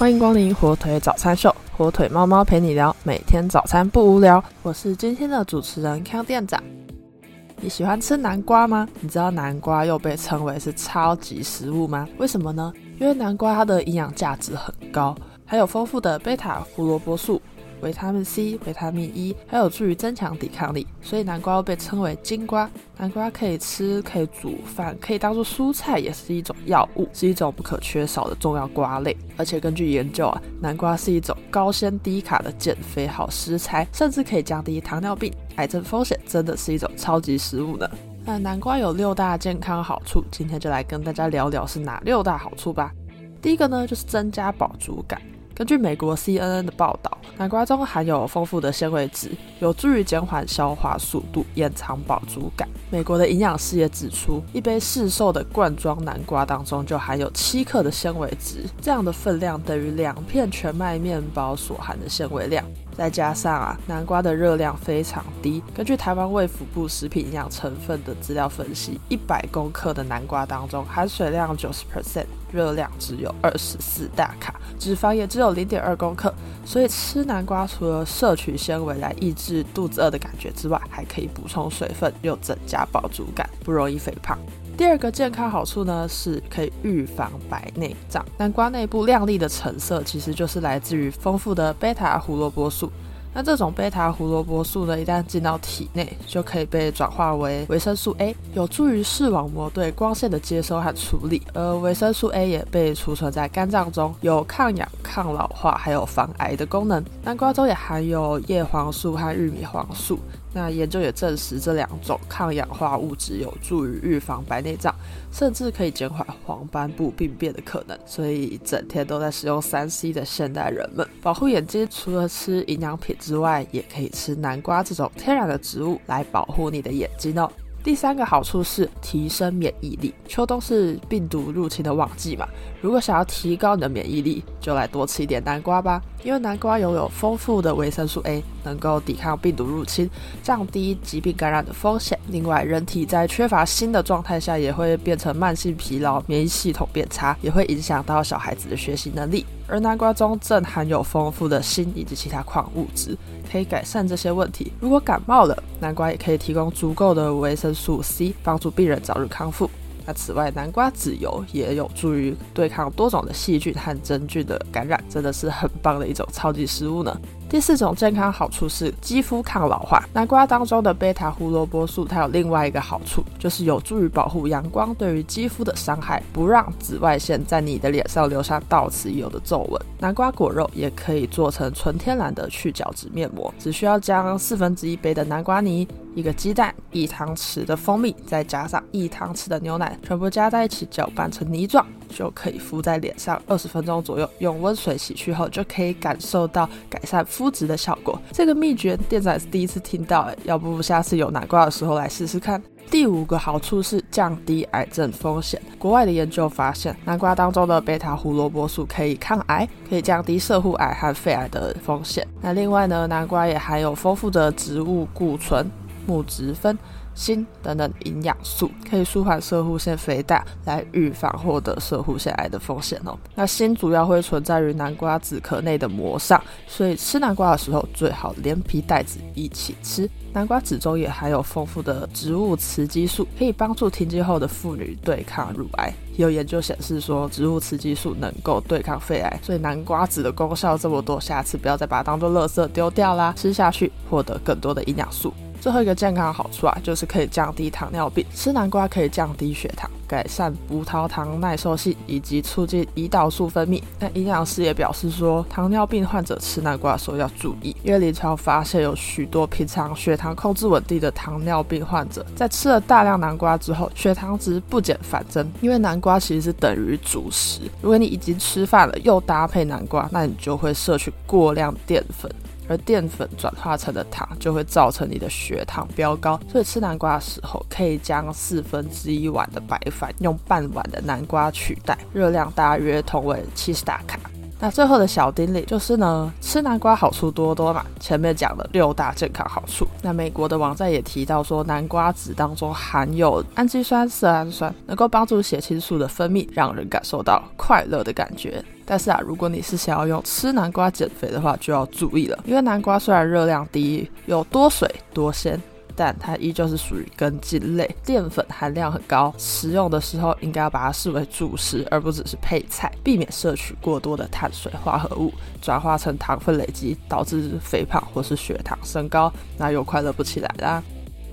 欢迎光临火腿早餐秀，火腿猫猫陪你聊，每天早餐不无聊。我是今天的主持人康店长。你喜欢吃南瓜吗？你知道南瓜又被称为是超级食物吗？为什么呢？因为南瓜它的营养价值很高，还有丰富的贝塔胡萝卜素。维他命 C、维他命 E，还有助于增强抵抗力，所以南瓜又被称为金瓜。南瓜可以吃，可以煮饭，可以当做蔬菜，也是一种药物，是一种不可缺少的重要瓜类。而且根据研究啊，南瓜是一种高纤低卡的减肥好食材，甚至可以降低糖尿病、癌症风险，真的是一种超级食物呢。那南瓜有六大健康好处，今天就来跟大家聊聊是哪六大好处吧。第一个呢，就是增加饱足感。根据美国 CNN 的报道，南瓜中含有丰富的纤维质，有助于减缓消化速度，延长饱足感。美国的营养师也指出，一杯市售的罐装南瓜当中就含有七克的纤维质，这样的分量等于两片全麦面包所含的纤维量。再加上啊，南瓜的热量非常低。根据台湾卫福部食品营养成分的资料分析，一百公克的南瓜当中含水量九十 percent，热量只有二十四大卡，脂肪也只有零点二公克。所以吃南瓜除了摄取纤维来抑制肚子饿的感觉之外，还可以补充水分，又增加饱足感，不容易肥胖。第二个健康好处呢，是可以预防白内障。南瓜内部亮丽的橙色，其实就是来自于丰富的贝塔胡萝卜素。那这种贝塔胡萝卜素呢，一旦进到体内，就可以被转化为维生素 A，有助于视网膜对光线的接收和处理。而维生素 A 也被储存在肝脏中，有抗氧、抗老化，还有防癌的功能。南瓜中也含有叶黄素和玉米黄素。那研究也证实，这两种抗氧化物质有助于预防白内障，甚至可以减缓黄斑部病变的可能。所以，整天都在使用三 C 的现代人们，保护眼睛除了吃营养品之外，也可以吃南瓜这种天然的植物来保护你的眼睛哦。第三个好处是提升免疫力。秋冬是病毒入侵的旺季嘛，如果想要提高你的免疫力，就来多吃一点南瓜吧。因为南瓜拥有丰富的维生素 A，能够抵抗病毒入侵，降低疾病感染的风险。另外，人体在缺乏锌的状态下，也会变成慢性疲劳，免疫系统变差，也会影响到小孩子的学习能力。而南瓜中正含有丰富的锌以及其他矿物质，可以改善这些问题。如果感冒了，南瓜也可以提供足够的维生素 C，帮助病人早日康复。此外，南瓜籽油也有助于对抗多种的细菌和真菌的感染，真的是很棒的一种超级食物呢。第四种健康好处是肌肤抗老化。南瓜当中的贝塔胡萝卜素，它有另外一个好处，就是有助于保护阳光对于肌肤的伤害，不让紫外线在你的脸上留下到此一游的皱纹。南瓜果肉也可以做成纯天然的去角质面膜，只需要将四分之一杯的南瓜泥、一个鸡蛋、一汤匙的蜂蜜，再加上一汤匙的牛奶，全部加在一起搅拌成泥状。就可以敷在脸上二十分钟左右，用温水洗去后，就可以感受到改善肤质的效果。这个秘诀店长是第一次听到，要不下次有南瓜的时候来试试看。第五个好处是降低癌症风险。国外的研究发现，南瓜当中的贝塔胡萝卜素可以抗癌，可以降低射护癌和肺癌的风险。那另外呢，南瓜也含有丰富的植物固醇、木质酚。锌等等营养素可以舒缓射护腺肥大，来预防获得射护腺癌的风险哦。那锌主要会存在于南瓜籽壳内的膜上，所以吃南瓜的时候最好连皮带籽一起吃。南瓜籽中也含有丰富的植物雌激素，可以帮助停经后的妇女对抗乳癌。有研究显示说，植物雌激素能够对抗肺癌，所以南瓜籽的功效这么多，下次不要再把它当做垃圾丢掉啦，吃下去获得更多的营养素。最后一个健康好处啊，就是可以降低糖尿病。吃南瓜可以降低血糖，改善葡萄糖耐受性，以及促进胰岛素分泌。那营养师也表示说，糖尿病患者吃南瓜的时候要注意，因为临床发现有许多平常血糖控制稳定的糖尿病患者，在吃了大量南瓜之后，血糖值不减反增。因为南瓜其实是等于主食，如果你已经吃饭了，又搭配南瓜，那你就会摄取过量淀粉。而淀粉转化成的糖就会造成你的血糖飙高，所以吃南瓜的时候可以将四分之一碗的白饭用半碗的南瓜取代，热量大约同为七十大卡。那最后的小叮咛就是呢，吃南瓜好处多多嘛，前面讲了六大健康好处。那美国的网站也提到说，南瓜籽当中含有氨基酸、色氨酸，能够帮助血清素的分泌，让人感受到快乐的感觉。但是啊，如果你是想要用吃南瓜减肥的话，就要注意了，因为南瓜虽然热量低，有多水多鲜。但它依旧是属于根茎类，淀粉含量很高，食用的时候应该要把它视为主食，而不只是配菜，避免摄取过多的碳水化合物，转化成糖分累积，导致肥胖或是血糖升高，那又快乐不起来啦。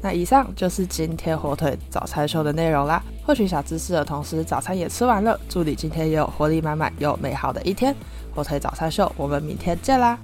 那以上就是今天火腿早餐秀的内容啦。获取小知识的同时，早餐也吃完了，祝你今天也有活力满满又美好的一天。火腿早餐秀，我们明天见啦！